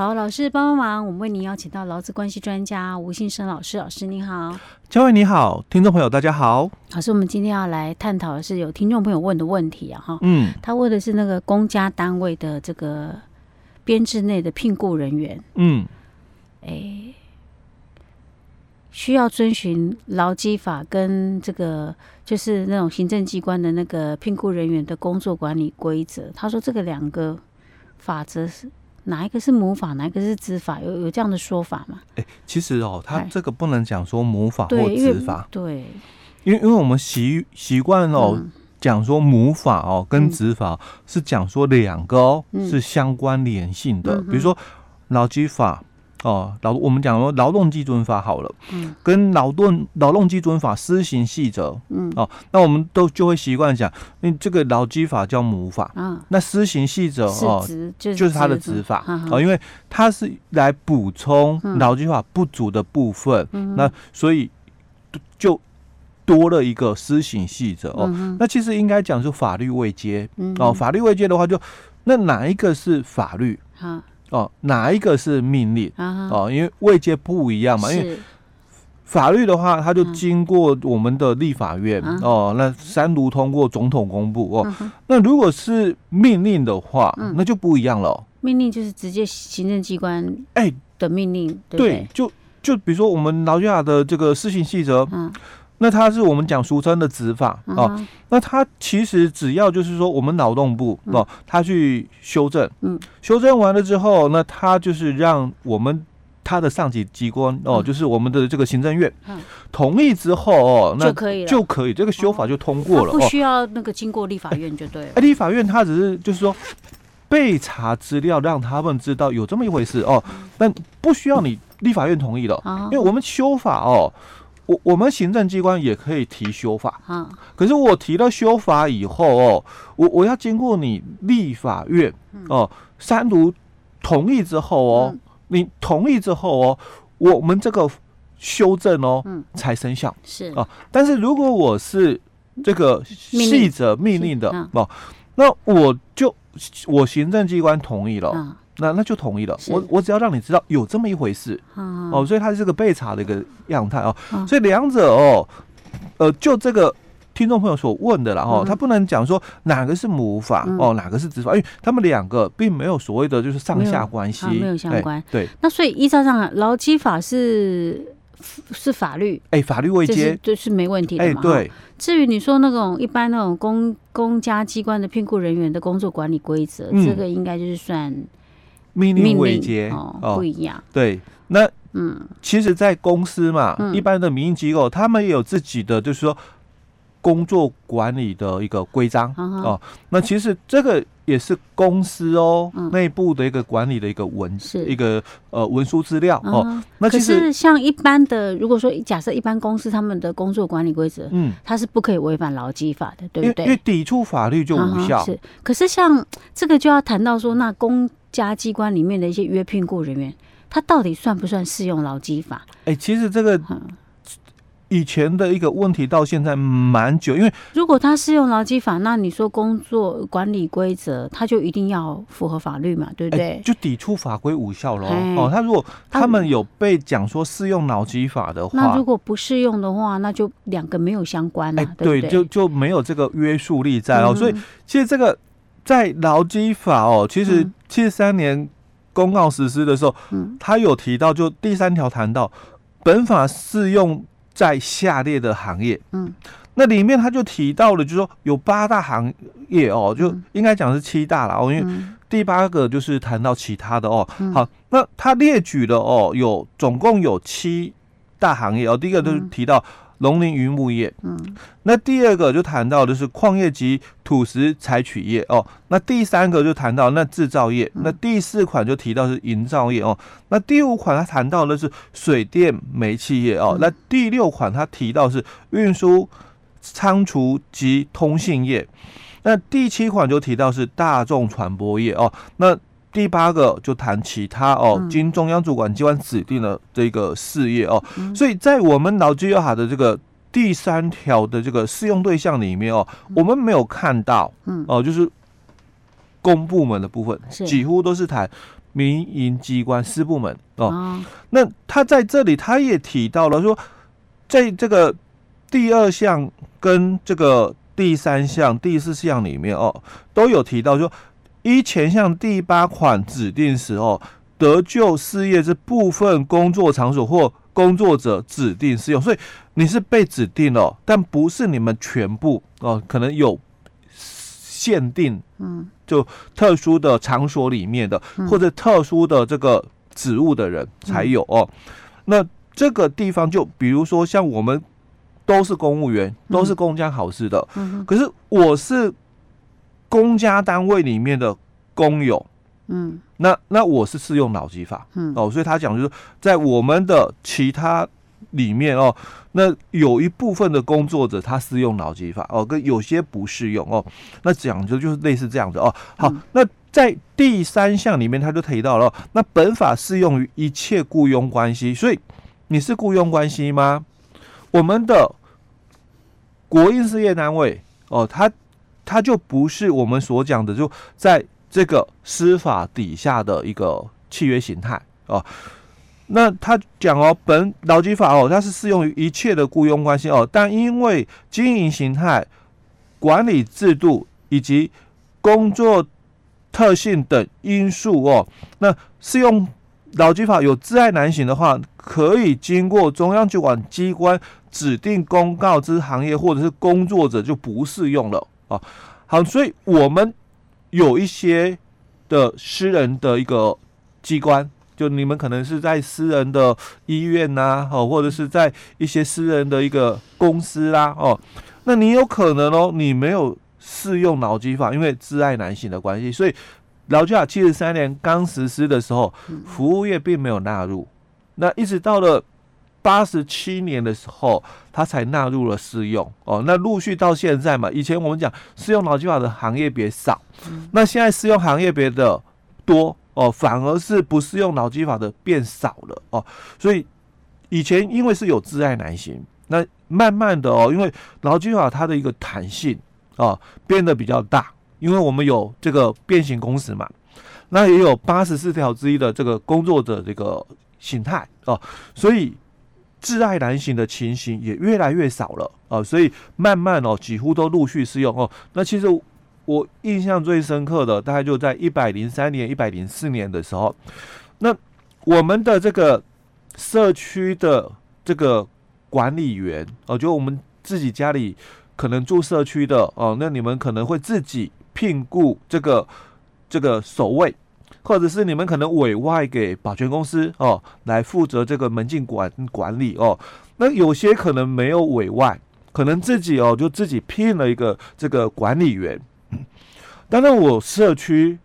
好，老师帮帮忙，我们为您邀请到劳资关系专家吴信生老师，老师你好，嘉惠你好，听众朋友大家好，老师，我们今天要来探讨的是有听众朋友问的问题啊，哈，嗯，他问的是那个公家单位的这个编制内的聘雇人员，嗯，哎。需要遵循劳基法跟这个就是那种行政机关的那个聘雇人员的工作管理规则。他说这个两个法则是哪一个是母法，哪一个是子法？有有这样的说法吗？哎、欸，其实哦，他这个不能讲说母法或子法，对，因为因为我们习习惯哦讲说母法哦跟子法是讲说两个哦是相关联性的，比如说劳基法。哦，劳我们讲说劳动基准法好了，嗯，跟劳动劳动基准法施行细则，嗯，哦，那我们都就会习惯讲，那这个劳基法叫母法，啊，那施行细则哦，就是它的子法，哦，因为它是来补充劳基法不足的部分，嗯，那所以就多了一个施行细则哦，那其实应该讲是法律位阶，哦，法律位阶的话就那哪一个是法律？啊。哦，哪一个是命令？哦，因为位阶不一样嘛。因为法律的话，它就经过我们的立法院哦，那三读通过，总统公布哦。那如果是命令的话，那就不一样了。命令就是直接行政机关哎的命令，对，就就比如说我们劳基法的这个施行细则。那它是我们讲俗称的执法哦、uh. 那它其实只要就是说，我们劳动部哦，他去修正，嗯，修正完了之后，那他就是让我们他的上级机关哦，就是我们的这个行政院同意之后哦，那就可以就可以这个修法就通过了，不需要那个经过立法院就对了。哎，立法院他只是就是说备查资料，让他们知道有这么一回事哦，但不需要你立法院同意了，因为我们修法哦。我我们行政机关也可以提修法，可是我提了修法以后哦，我我要经过你立法院哦三读同意之后哦，你同意之后哦，我们这个修正哦才生效。是。啊。但是如果我是这个细则命令的哦，那我就我行政机关同意了。那那就同意了，我我只要让你知道有这么一回事，嗯、哦，所以它是个被查的一个样态哦，嗯、所以两者哦，呃，就这个听众朋友所问的啦哦，他、嗯、不能讲说哪个是母法、嗯、哦，哪个是子法，因为他们两个并没有所谓的就是上下关系，没有相关。对，那所以依照上劳基法是是法律，哎，法律未接就是没问题的嘛。对，至于你说那种一般那种公公家机关的聘雇人员的工作管理规则，嗯、这个应该就是算。命令位阶哦不一样，对，那嗯，其实，在公司嘛，一般的民营机构，他们也有自己的，就是说工作管理的一个规章哦。那其实这个也是公司哦内部的一个管理的一个文是。一个呃文书资料哦。那其实像一般的，如果说假设一般公司他们的工作管理规则，嗯，它是不可以违反劳基法的，对不对？因为抵触法律就无效。是，可是像这个就要谈到说，那公家机关里面的一些约聘雇人员，他到底算不算适用劳基法？哎、欸，其实这个以前的一个问题到现在蛮久，因为如果他适用劳基法，那你说工作管理规则，他就一定要符合法律嘛，对不对？欸、就抵触法规无效喽哦。他如果他们有被讲说适用劳基法的话，那如果不适用的话，那就两个没有相关了、啊。哎、欸，对，就就没有这个约束力在哦。嗯、所以其实这个。在劳基法哦，其实七十三年公告实施的时候，嗯，他有提到，就第三条谈到，本法适用在下列的行业，嗯，那里面他就提到了，就是说有八大行业哦，就应该讲是七大了哦，因为第八个就是谈到其他的哦，好，那他列举了哦，有总共有七大行业哦，第一个就是提到。农林渔牧业，嗯，那第二个就谈到的是矿业及土石采取业。哦，那第三个就谈到那制造业，那第四款就提到是营造业。哦，那第五款他谈到的是水电煤气业。哦，那第六款他提到是运输仓储及通信业，那第七款就提到是大众传播业。哦，那。第八个就谈其他哦，经中央主管机关指定的这个事业哦，嗯、所以在我们劳基法的这个第三条的这个适用对象里面哦，嗯、我们没有看到，嗯。哦，就是公部门的部分，几乎都是谈民营机关私部门哦。那他在这里他也提到了说，在这个第二项跟这个第三项、第四项里面哦，都有提到说，依前项第八款指定时候，得救事业之部分工作场所或工作者指定适用，所以你是被指定了，但不是你们全部哦，可能有限定，嗯，就特殊的场所里面的或者特殊的这个职务的人才有哦。那这个地方就比如说像我们都是公务员，都是公家考试的，可是我是公家单位里面的公有。嗯，那那我是适用脑机法，嗯哦，所以他讲就是在我们的其他里面哦，那有一部分的工作者他适用脑机法哦，跟有些不适用哦，那讲究就是类似这样的哦。好，那在第三项里面他就提到了，那本法适用于一切雇佣关系，所以你是雇佣关系吗？我们的国营事业单位哦，他他就不是我们所讲的就在。这个司法底下的一个契约形态哦，那他讲哦，本劳基法哦，它是适用于一切的雇佣关系哦，但因为经营形态、管理制度以及工作特性等因素哦，那适用劳基法有窒碍难行的话，可以经过中央主管机关指定公告之行业或者是工作者就不适用了。哦。好，所以我们。有一些的私人的一个机关，就你们可能是在私人的医院呐、啊，哦，或者是在一些私人的一个公司啦，哦，那你有可能哦，你没有适用脑机法，因为挚爱男性的关系，所以劳基法七十三年刚实施的时候，服务业并没有纳入，那一直到了。八十七年的时候，它才纳入了适用哦。那陆续到现在嘛，以前我们讲适用劳基法的行业别少，那现在适用行业别的多哦，反而是不适用劳基法的变少了哦。所以以前因为是有窒碍难行，那慢慢的哦，因为劳基法它的一个弹性哦变得比较大，因为我们有这个变形工时嘛，那也有八十四条之一的这个工作的这个形态哦，所以。挚爱难行的情形也越来越少了啊，所以慢慢哦，几乎都陆续适用哦。那其实我印象最深刻的，大概就在一百零三年、一百零四年的时候，那我们的这个社区的这个管理员哦，就我们自己家里可能住社区的哦，那你们可能会自己聘雇这个这个守卫。或者是你们可能委外给保全公司哦，来负责这个门禁管管理哦。那有些可能没有委外，可能自己哦就自己聘了一个这个管理员。当然，我社区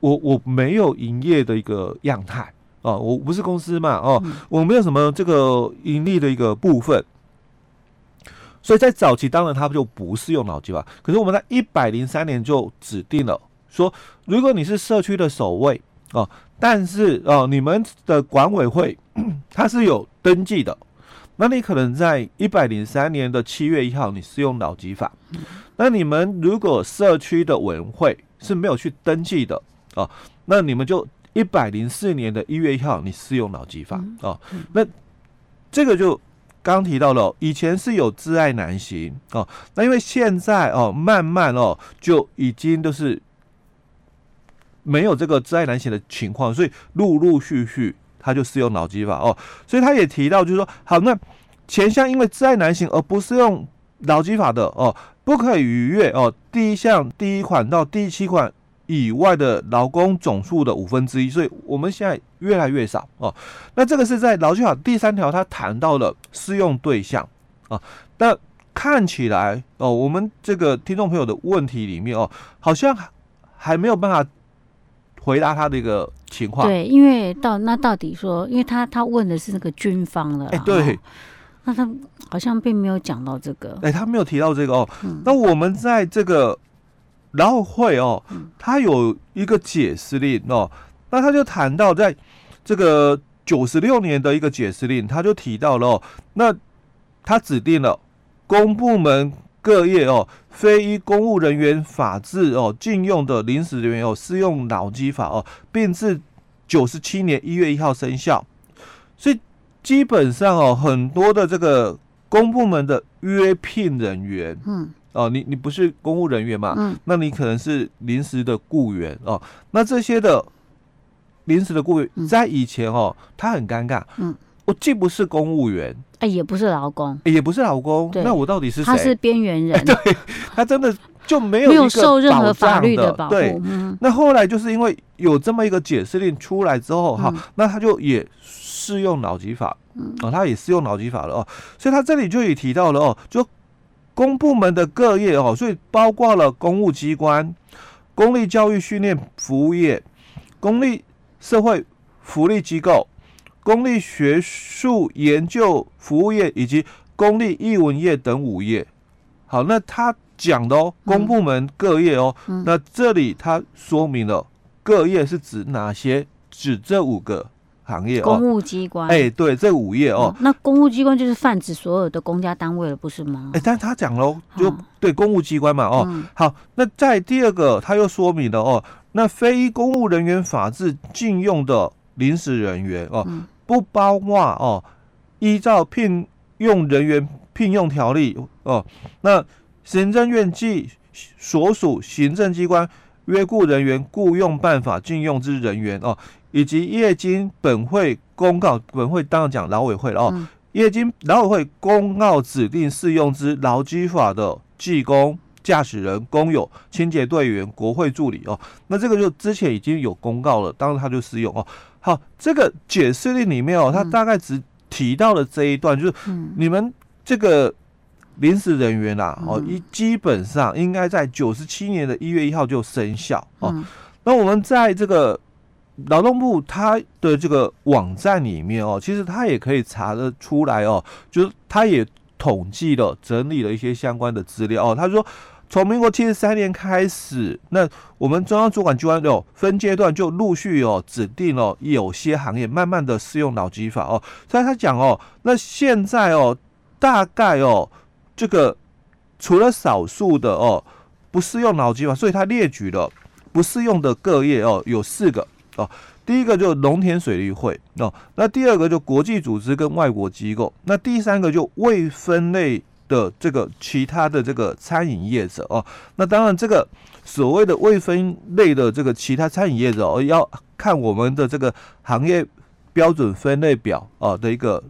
我我没有营业的一个样态哦，我不是公司嘛哦，我没有什么这个盈利的一个部分。所以在早期，当然它就不是用脑机吧。可是我们在一百零三年就指定了。说，如果你是社区的守卫哦，但是哦，你们的管委会 它是有登记的，那你可能在一百零三年的七月一号你适用劳基法，那你们如果社区的委员会是没有去登记的哦，那你们就一百零四年的一月一号你适用劳基法哦，那这个就刚提到了，以前是有自爱难行哦，那因为现在哦，慢慢哦就已经都是。没有这个窒碍难行的情况，所以陆陆续续他就适用劳基法哦。所以他也提到，就是说，好，那前项因为窒碍难行而不适用劳基法的哦，不可以逾越哦第一项第一款到第七款以外的劳工总数的五分之一。所以我们现在越来越少哦。那这个是在劳基法第三条，他谈到了适用对象啊。但看起来哦，我们这个听众朋友的问题里面哦，好像还没有办法。回答他的一个情况，对，因为到那到底说，因为他他问的是那个军方了，哎，对，那他好像并没有讲到这个，哎，他没有提到这个哦。嗯、那我们在这个然后会哦，他有一个解释令哦，那他就谈到在这个九十六年的一个解释令，他就提到了哦，那他指定了公部门。各业哦，非依公务人员法制哦，禁用的临时人员哦，适用脑机法哦，并自九十七年一月一号生效，所以基本上哦，很多的这个公部门的约聘人员，嗯，哦，你你不是公务人员嘛，嗯，那你可能是临时的雇员哦，那这些的临时的雇员在以前哦，他很尴尬，嗯，我既不是公务员，哎，也不是劳工，也不是劳工，那我到底是谁？他是边缘人，对，他真的。就没有，没有受任何法律的保护。那后来就是因为有这么一个解释令出来之后，哈、嗯，那他就也适用劳基法，嗯、哦，他也适用劳基法了哦。所以他这里就也提到了哦，就公部门的各业哦，所以包括了公务机关、公立教育训练服务业、公立社会福利机构、公立学术研究服务业以及公立艺文业等五业。好，那他。讲的哦，公部门各业哦，嗯、那这里他说明了各业是指哪些？指这五个行业哦。公务机关，哎，对，这五业哦、嗯。那公务机关就是泛指所有的公家单位了，不是吗？哎，但是他讲喽，就对公务机关嘛哦。嗯、好，那在第二个他又说明了哦，那非公务人员法制禁用的临时人员哦，嗯、不包括哦，依照聘用人员聘用条例哦，那。行政院及所属行政机关约雇人员雇用办法禁用之人员哦，以及业经本会公告，本会当然讲劳委会了哦，嗯、业经劳委会公告指定适用之劳基法的技工、驾驶人、工友、清洁队员、国会助理哦，那这个就之前已经有公告了，当然它就适用哦。好，这个解释令里面哦，他大概只提到了这一段，就是你们这个。临时人员啦，哦，一基本上应该在九十七年的一月一号就生效哦。嗯、那我们在这个劳动部它的这个网站里面哦，其实他也可以查得出来哦，就是他也统计了、整理了一些相关的资料哦。他说，从民国七十三年开始，那我们中央主管机关有分阶段就陆续哦指定了有些行业慢慢的适用劳基法哦。所以他讲哦，那现在哦，大概哦。这个除了少数的哦不适用劳基法，所以他列举了不适用的各业哦有四个哦，第一个就农田水利会哦，那第二个就国际组织跟外国机构，那第三个就未分类的这个其他的这个餐饮业者哦，那当然这个所谓的未分类的这个其他餐饮业者哦，要看我们的这个行业标准分类表哦的一个。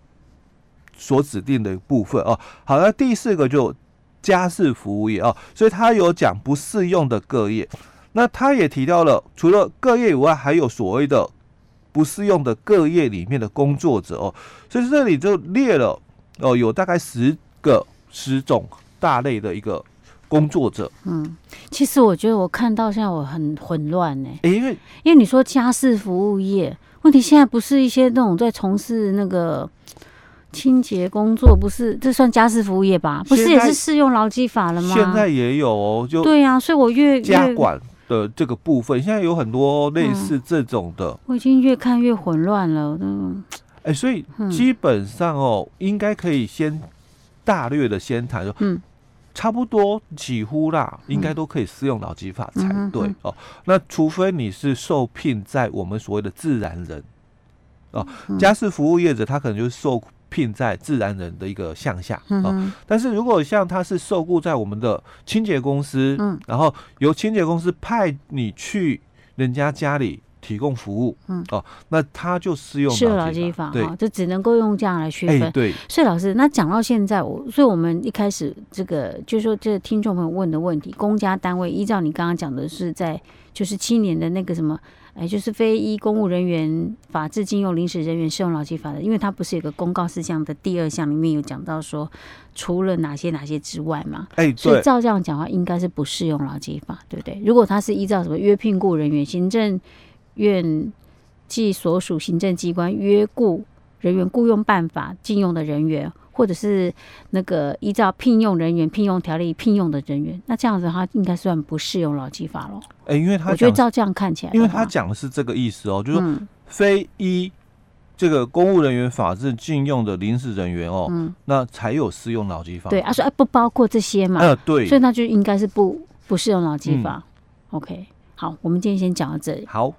所指定的部分哦，好，那第四个就家事服务业哦，所以他有讲不适用的各业，那他也提到了，除了各业以外，还有所谓的不适用的各业里面的工作者哦，所以这里就列了哦，有大概十个十种大类的一个工作者。嗯，其实我觉得我看到现在我很混乱呢，因为因为你说家事服务业，问题现在不是一些那种在从事那个。清洁工作不是，这算家事服务业吧？不是也是适用劳基法了吗？现在也有哦，就对呀、啊，所以我越家管的这个部分，现在有很多类似这种的。嗯、我已经越看越混乱了，嗯，哎，所以基本上哦，嗯、应该可以先大略的先谈说，嗯，差不多几乎啦，应该都可以适用劳基法才对、嗯、哦。那除非你是受聘在我们所谓的自然人哦，家事服务业者他可能就是受。聘在自然人的一个项下啊，但是如果像他是受雇在我们的清洁公司，嗯，然后由清洁公司派你去人家家里提供服务，嗯，哦，那他就适用劳基法，对，就只能够用这样来区分，欸、对。所以老师，那讲到现在，我所以我们一开始这个就是说，这听众朋友问的问题，公家单位依照你刚刚讲的是在就是七年的那个什么。哎，就是非依公务人员法制禁用临时人员适用劳基法的，因为它不是有个公告事项的第二项里面有讲到说，除了哪些哪些之外嘛？哎，所以照这样讲的话，应该是不适用劳基法，对不对？如果他是依照什么约聘雇人员、行政院即所属行政机关约雇人员雇用办法禁用的人员。或者是那个依照聘用人员聘用条例聘用的人员，那这样子的话应该算不适用劳基法喽？哎、欸，因为他我觉得照这样看起来，因为他讲的是这个意思哦，就是说非依这个公务人员法制禁用的临时人员哦，嗯，那才有适用劳基法。对啊，说哎不包括这些嘛，呃对，所以那就应该是不不适用劳基法。嗯、OK，好，我们今天先讲到这里。好。